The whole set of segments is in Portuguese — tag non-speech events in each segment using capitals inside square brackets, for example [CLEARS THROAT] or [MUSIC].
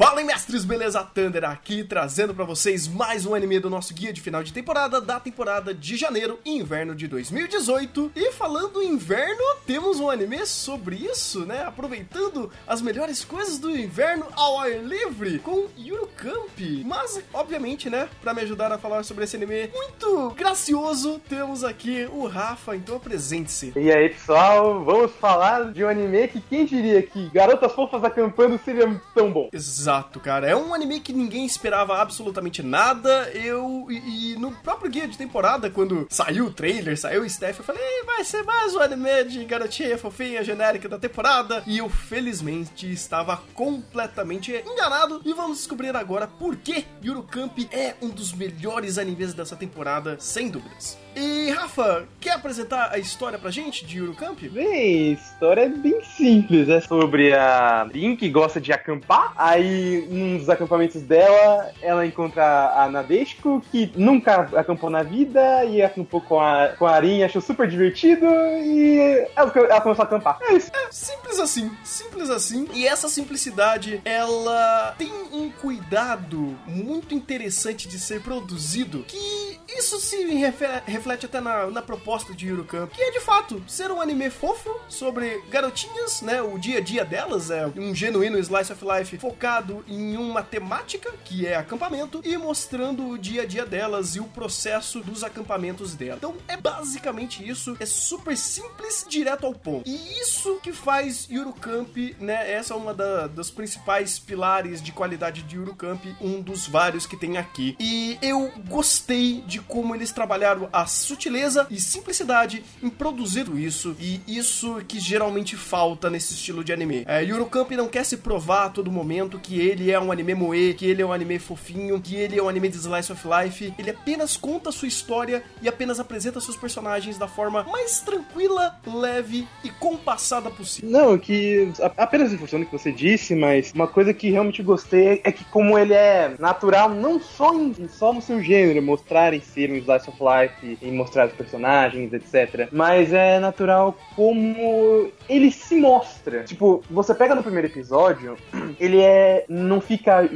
Fala, mestres, beleza? Thunder aqui, trazendo para vocês mais um anime do nosso guia de final de temporada, da temporada de janeiro e inverno de 2018. E falando em inverno, temos um anime sobre isso, né? Aproveitando as melhores coisas do inverno ao ar livre, com Yuru Camp. Mas, obviamente, né, para me ajudar a falar sobre esse anime muito gracioso, temos aqui o Rafa, então apresente-se. E aí, pessoal, vamos falar de um anime que quem diria que Garotas Fofas acampando seria tão bom? Exato. Exato, cara. É um anime que ninguém esperava absolutamente nada. Eu. E, e no próprio guia de temporada, quando saiu o trailer, saiu o Steph, eu falei, vai ser mais um anime de garotinha fofinha genérica da temporada. E eu, felizmente, estava completamente enganado. E vamos descobrir agora por que Yuru Camp é um dos melhores animes dessa temporada, sem dúvidas. E Rafa, quer apresentar a história pra gente de Camp? Bem, a história é bem simples. É sobre a Lin que gosta de acampar. Aí, num dos acampamentos dela, ela encontra a Nadeshiko, que nunca acampou na vida, e acampou com a, com a Arin, achou super divertido, e ela, ela começou a acampar. É isso. É simples assim, simples assim. E essa simplicidade, ela tem um cuidado muito interessante de ser produzido, que isso se refere reflete até na, na proposta de Camp, que é de fato ser um anime fofo sobre garotinhas, né? O dia a dia delas é um genuíno slice of life focado em uma temática, que é acampamento, e mostrando o dia a dia delas e o processo dos acampamentos dela. Então é basicamente isso, é super simples, direto ao ponto. E isso que faz Camp, né? Essa é uma da, dos principais pilares de qualidade de Camp, um dos vários que tem aqui. E eu gostei de como eles trabalharam a sutileza e simplicidade em produzir isso, e isso que geralmente falta nesse estilo de anime. É, Camp não quer se provar a todo momento que ele é um anime moe, que ele é um anime fofinho, que ele é um anime de slice of life. Ele apenas conta sua história e apenas apresenta seus personagens da forma mais tranquila, leve e compassada possível. Não, que apenas reforçando o que você disse, mas uma coisa que realmente gostei é que como ele é natural, não só, em, só no seu gênero, mostrar em ser um slice of life em mostrar os personagens, etc. Mas é natural como ele se mostra. Tipo, você pega no primeiro episódio, [CLEARS THROAT] ele é. não fica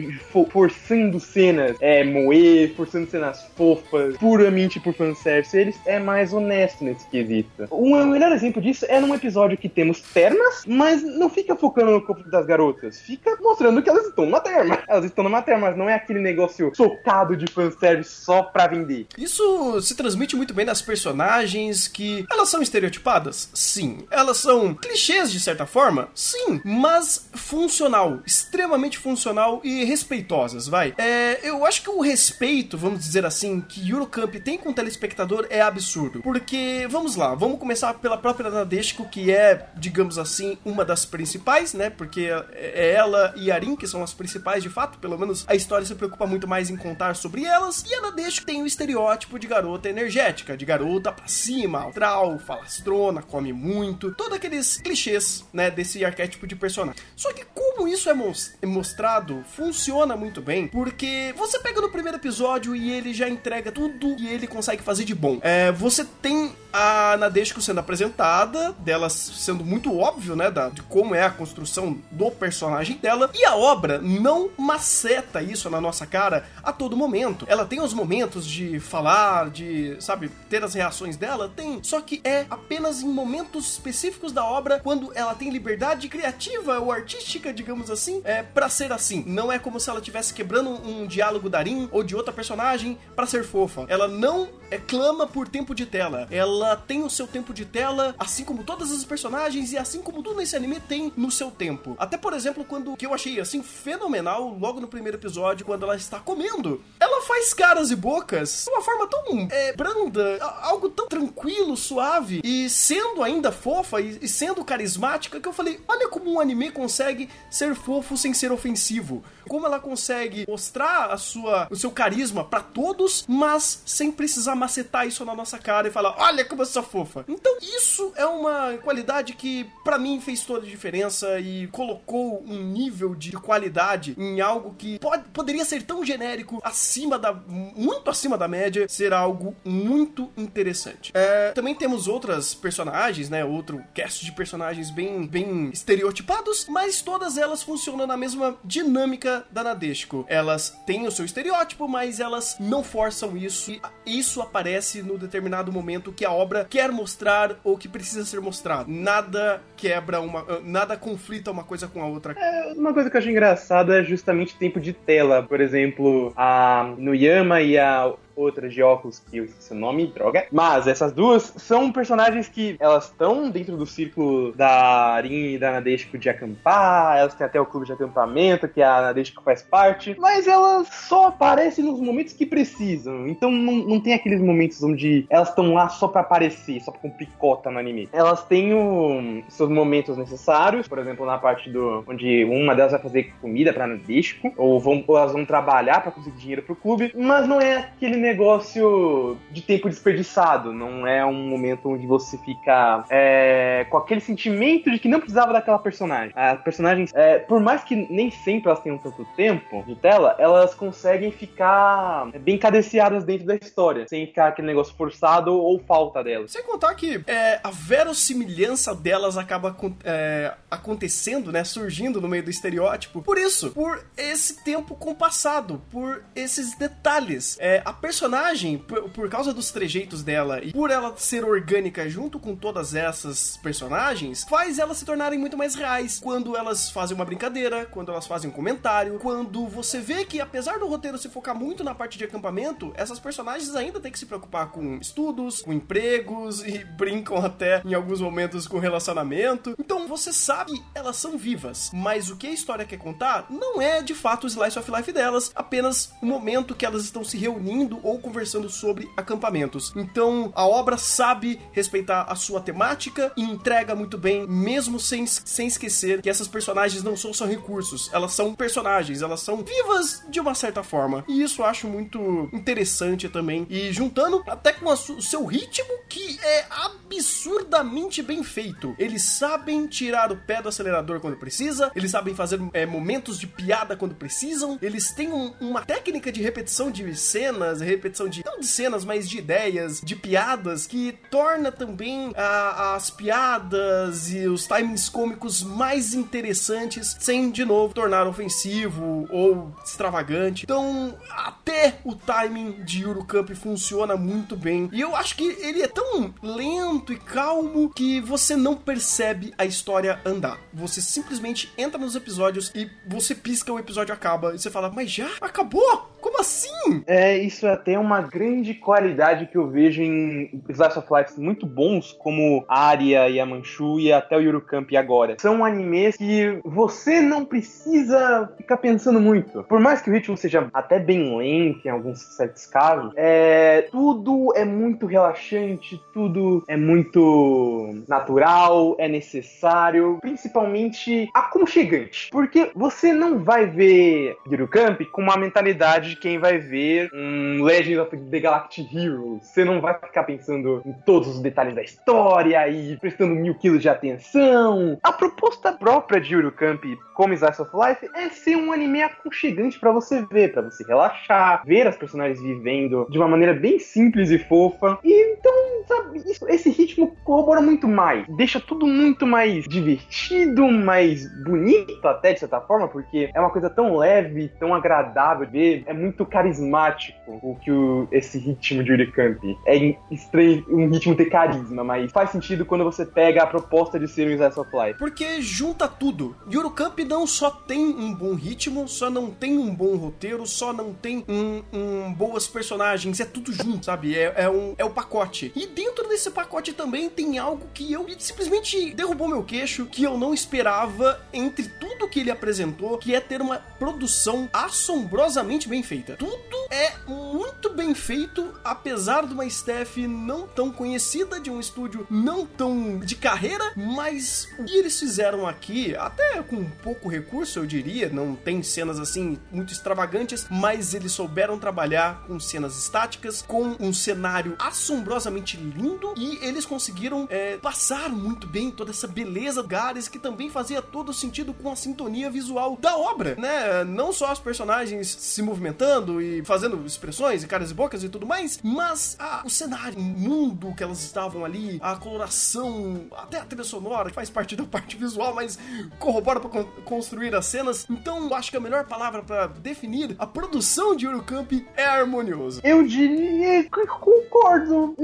forçando cenas, é, moer, forçando cenas fofas, puramente por fanservice. Ele é mais honesto nesse quesito. Um melhor exemplo disso é num episódio que temos termas, mas não fica focando no corpo das garotas. Fica mostrando que elas estão numa terma. [LAUGHS] Elas estão numa terma, mas não é aquele negócio socado de fanservice só pra vender. Isso se transmite muito bem das personagens que elas são estereotipadas? Sim. Elas são clichês de certa forma? Sim. Mas funcional, extremamente funcional e respeitosas, vai. É, eu acho que o respeito, vamos dizer assim, que Eurocamp tem com o telespectador é absurdo. Porque, vamos lá, vamos começar pela própria Nadeshiko, que é, digamos assim, uma das principais, né? Porque é ela e Arin que são as principais de fato, pelo menos a história se preocupa muito mais em contar sobre elas. E a Nadeshiko tem o estereótipo de garota energética de garota pra cima, altral, falastrona, come muito, todos aqueles clichês, né, desse arquétipo de personagem. Só que como isso é, é mostrado, funciona muito bem, porque você pega no primeiro episódio e ele já entrega tudo que ele consegue fazer de bom. É, você tem a Nadeshiko sendo apresentada, dela sendo muito óbvio, né, da, de como é a construção do personagem dela, e a obra não maceta isso na nossa cara a todo momento. Ela tem os momentos de falar, de, sabe, ter as reações dela? Tem. Só que é apenas em momentos específicos da obra, quando ela tem liberdade criativa ou artística, digamos assim, é para ser assim. Não é como se ela estivesse quebrando um diálogo da Rin ou de outra personagem para ser fofa. Ela não é, clama por tempo de tela. Ela tem o seu tempo de tela, assim como todas as personagens e assim como tudo nesse anime tem no seu tempo. Até, por exemplo, quando que eu achei assim fenomenal logo no primeiro episódio, quando ela está comendo. Ela faz caras e bocas de uma forma tão é, branda, algo tão tranquilo, suave, e sendo ainda fofa e, e sendo carismática, que eu falei: olha como um anime consegue ser fofo sem ser ofensivo. Como ela consegue mostrar a sua, o seu carisma para todos, mas sem precisar macetar isso na nossa cara e falar: olha eu sou fofa. Então, isso é uma qualidade que, para mim, fez toda a diferença e colocou um nível de qualidade em algo que pode, poderia ser tão genérico, acima da. muito acima da média, ser algo muito interessante. É, também temos outras personagens, né? Outro cast de personagens bem, bem estereotipados, mas todas elas funcionam na mesma dinâmica da Nadeshiko. Elas têm o seu estereótipo, mas elas não forçam isso. E isso aparece no determinado momento que a obra quer mostrar ou que precisa ser mostrado. Nada quebra uma. Nada conflita uma coisa com a outra. É, uma coisa que eu acho engraçada é justamente tempo de tela. Por exemplo, a Nuyama e a outra de óculos que eu esqueci o nome, droga. Mas essas duas são personagens que elas estão dentro do círculo da Arin e da Nadeshiko de acampar, elas têm até o clube de acampamento que a Nadeshiko faz parte, mas elas só aparecem nos momentos que precisam. Então não, não tem aqueles momentos onde elas estão lá só para aparecer, só pra cumprir cota no anime. Elas têm o, seus momentos necessários, por exemplo, na parte do onde uma delas vai fazer comida pra Nadeshiko, ou, vão, ou elas vão trabalhar para conseguir dinheiro pro clube, mas não é aquele negócio de tempo desperdiçado, não é um momento onde você fica é, com aquele sentimento de que não precisava daquela personagem. As personagens, é, por mais que nem sempre elas tenham tanto tempo de tela, elas conseguem ficar bem cadenciadas dentro da história, sem ficar aquele negócio forçado ou falta delas. Sem contar que é, a verossimilhança delas acaba é, acontecendo, né, surgindo no meio do estereótipo. Por isso, por esse tempo compassado, por esses detalhes. É, a personagem, por, por, causa dos trejeitos dela e por ela ser orgânica junto com todas essas personagens, faz elas se tornarem muito mais reais. Quando elas fazem uma brincadeira, quando elas fazem um comentário, quando você vê que apesar do roteiro se focar muito na parte de acampamento, essas personagens ainda têm que se preocupar com estudos, com empregos e [LAUGHS] brincam até em alguns momentos com relacionamento. Então você sabe, elas são vivas, mas o que a história quer contar não é de fato o slice of life delas, apenas o momento que elas estão se reunindo ou conversando sobre acampamentos. Então a obra sabe respeitar a sua temática e entrega muito bem, mesmo sem, sem esquecer que essas personagens não são só recursos, elas são personagens, elas são vivas de uma certa forma. E isso eu acho muito interessante também. E juntando até com o seu ritmo, que é absurdamente bem feito. Eles sabem tirar o pé do acelerador quando precisa, eles sabem fazer é, momentos de piada quando precisam, eles têm um, uma técnica de repetição de cenas, repetição de não de cenas, mas de ideias, de piadas que torna também a, as piadas e os timings cômicos mais interessantes, sem de novo tornar ofensivo ou extravagante. Então, até o timing de Yuru Camp funciona muito bem. E eu acho que ele é tão lento e calmo que você não percebe a história andar. Você simplesmente entra nos episódios e você pisca, o episódio acaba. E você fala, mas já? Acabou? Assim? É, isso é até uma grande qualidade que eu vejo em Slice of Life muito bons, como Aria e a Manchu e até o Yurukamp agora. São animes que você não precisa ficar pensando muito. Por mais que o ritmo seja até bem lento em alguns certos casos, é, tudo é muito relaxante, tudo é muito natural, é necessário, principalmente aconchegante. Porque você não vai ver Yurukamp com uma mentalidade de vai ver um Legend of the Galactic Heroes. Você não vai ficar pensando em todos os detalhes da história e prestando mil quilos de atenção. A proposta própria de Camp como Slice of Life é ser um anime aconchegante para você ver, para você relaxar, ver as personagens vivendo de uma maneira bem simples e fofa. E sabe, isso, esse ritmo corrobora muito mais, deixa tudo muito mais divertido, mais bonito até de certa forma, porque é uma coisa tão leve, tão agradável de ver, é muito carismático o que o, esse ritmo de Uricamp. É estranho um ritmo ter carisma, mas faz sentido quando você pega a proposta de ser um Slice of Life. Porque junta tudo. Camp não só tem um bom ritmo, só não tem um bom roteiro, só não tem um, um boas personagens, é tudo junto, sabe? É, é, um, é o pacote. E dentro desse pacote também tem algo que eu simplesmente derrubou meu queixo, que eu não esperava entre tudo que ele apresentou, que é ter uma produção assombrosamente bem feita. Tudo é muito bem feito, apesar de uma staff não tão conhecida, de um estúdio não tão de carreira, mas o que eles fizeram aqui, até com pouco recurso, eu diria, não tem cenas assim muito extravagantes, mas eles souberam trabalhar com cenas estáticas, com um cenário assombrosamente lindo e eles conseguiram é, passar muito bem toda essa beleza Gares que também fazia todo sentido com a sintonia visual da obra, né? Não só os personagens se movimentando e fazendo expressões e caras e bocas e tudo mais, mas a, o cenário, o mundo que elas estavam ali, a coloração, até a trilha sonora, que faz parte da parte visual, mas corrobora para construir as cenas. Então, eu acho que a melhor palavra para definir a produção de Eurocamp é harmonioso. Eu diria que concordo.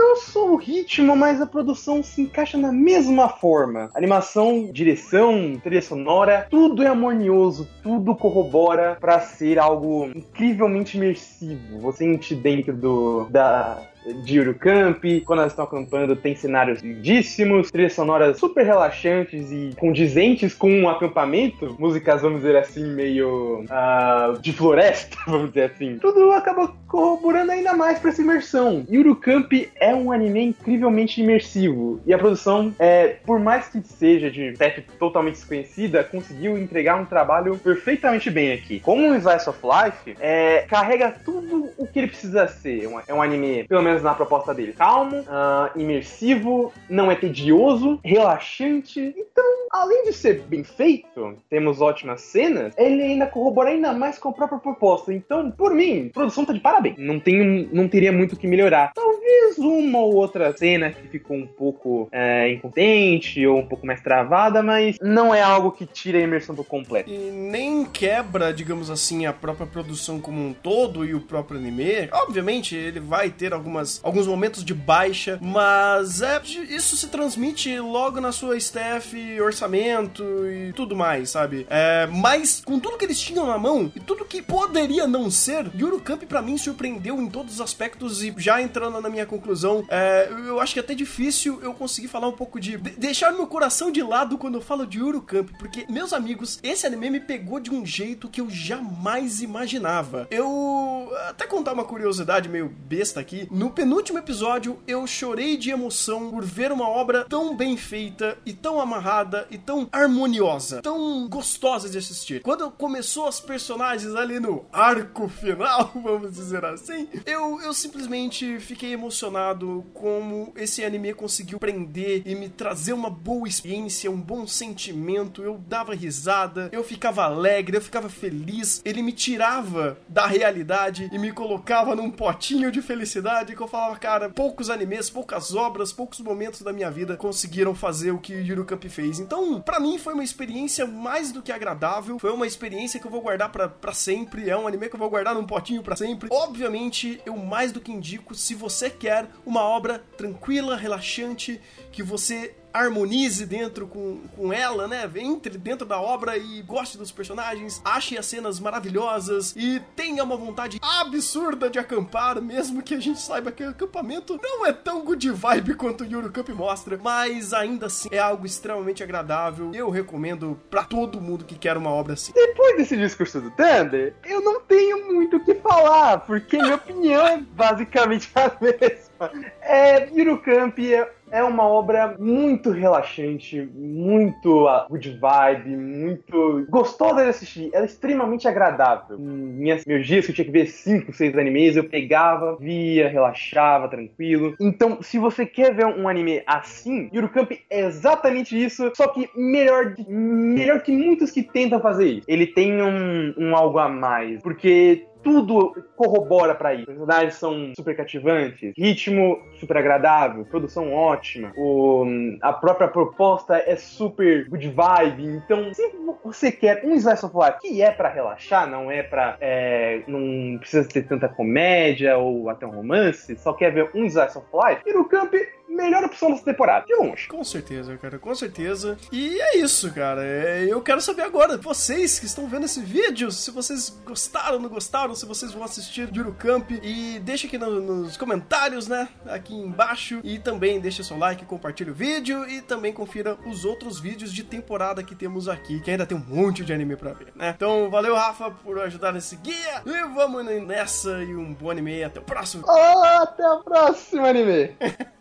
Não só o ritmo, mas a produção se encaixa na mesma forma. Animação, direção, trilha sonora, tudo é harmonioso, tudo corrobora para ser algo incrivelmente imersivo. Você sente dentro do da de Eurocamp. Quando elas estão acampando, tem cenários lindíssimos, trilhas sonoras super relaxantes e condizentes com um acampamento. Músicas, vamos dizer assim, meio uh, de floresta, [LAUGHS] vamos dizer assim. Tudo acaba corroborando ainda mais para essa imersão. Eurocamp é um anime incrivelmente imersivo. E a produção, é, por mais que seja de tech totalmente desconhecida, conseguiu entregar um trabalho perfeitamente bem aqui. Como um Slice of Life, é, carrega tudo o que ele precisa ser. É um anime, pelo menos menos na proposta dele. Calmo, uh, imersivo, não é tedioso, relaxante. Então, além de ser bem feito, temos ótimas cenas, ele ainda corrobora ainda mais com a própria proposta. Então, por mim, a produção tá de parabéns. Não, tem, não teria muito o que melhorar. Talvez uma ou outra cena que ficou um pouco é, incontente ou um pouco mais travada, mas não é algo que tira a imersão do completo. E nem quebra, digamos assim, a própria produção como um todo e o próprio anime. Obviamente, ele vai ter algumas algumas, alguns momentos de baixa, mas é, isso se transmite logo na sua staff, orçamento e tudo mais, sabe? É, mas com tudo que eles tinham na mão e tudo que poderia não ser, Eurocamp para mim surpreendeu em todos os aspectos e já entrando na minha conclusão, é, eu acho que é até difícil eu conseguir falar um pouco de, de deixar meu coração de lado quando eu falo de Eurocamp, porque meus amigos, esse anime me pegou de um jeito que eu jamais imaginava. Eu até contar uma curiosidade meio besta aqui, no no penúltimo episódio, eu chorei de emoção por ver uma obra tão bem feita e tão amarrada e tão harmoniosa, tão gostosa de assistir. Quando começou as personagens ali no arco final, [LAUGHS] vamos dizer assim, eu, eu simplesmente fiquei emocionado como esse anime conseguiu prender e me trazer uma boa experiência, um bom sentimento. Eu dava risada, eu ficava alegre, eu ficava feliz. Ele me tirava da realidade e me colocava num potinho de felicidade que eu falava, cara, poucos animes, poucas obras, poucos momentos da minha vida conseguiram fazer o que Yurocamp fez. Então, para mim foi uma experiência mais do que agradável, foi uma experiência que eu vou guardar para sempre, é um anime que eu vou guardar num potinho para sempre. Obviamente, eu mais do que indico, se você quer uma obra tranquila, relaxante, que você harmonize dentro com, com ela, né? Entre dentro da obra e goste dos personagens, ache as cenas maravilhosas e tenha uma vontade absurda de acampar, mesmo que a gente saiba que o acampamento não é tão good vibe quanto o Yuru Camp mostra, mas ainda assim é algo extremamente agradável. Eu recomendo para todo mundo que quer uma obra assim. Depois desse discurso do Thunder, eu não tenho muito o que falar, porque minha opinião é basicamente a mesma. É, Yuru Camp é é uma obra muito relaxante, muito good vibe, muito gostosa de assistir. Ela é extremamente agradável. Minhas, meus dias que eu tinha que ver 5, 6 animes, eu pegava, via, relaxava, tranquilo. Então, se você quer ver um anime assim, Camp é exatamente isso, só que melhor, melhor que muitos que tentam fazer isso. Ele tem um, um algo a mais, porque tudo corrobora para isso. Os personagens são super cativantes, ritmo super agradável, produção ótima, o, a própria proposta é super good vibe. Então, se você quer um slice of life que é para relaxar, não é para é, não precisa ter tanta comédia ou até um romance, só quer ver um slice of life, Camp melhor opção dessa temporada, de longe. Com certeza, cara, com certeza. E é isso, cara. É, eu quero saber agora, vocês que estão vendo esse vídeo, se vocês gostaram, não gostaram, se vocês vão assistir Camp e deixa aqui no, nos comentários, né, aqui embaixo e também deixa seu like, compartilha o vídeo e também confira os outros vídeos de temporada que temos aqui, que ainda tem um monte de anime pra ver, né? Então, valeu, Rafa, por ajudar nesse guia e vamos nessa e um bom anime. Até o próximo. Até a próxima, anime. [LAUGHS]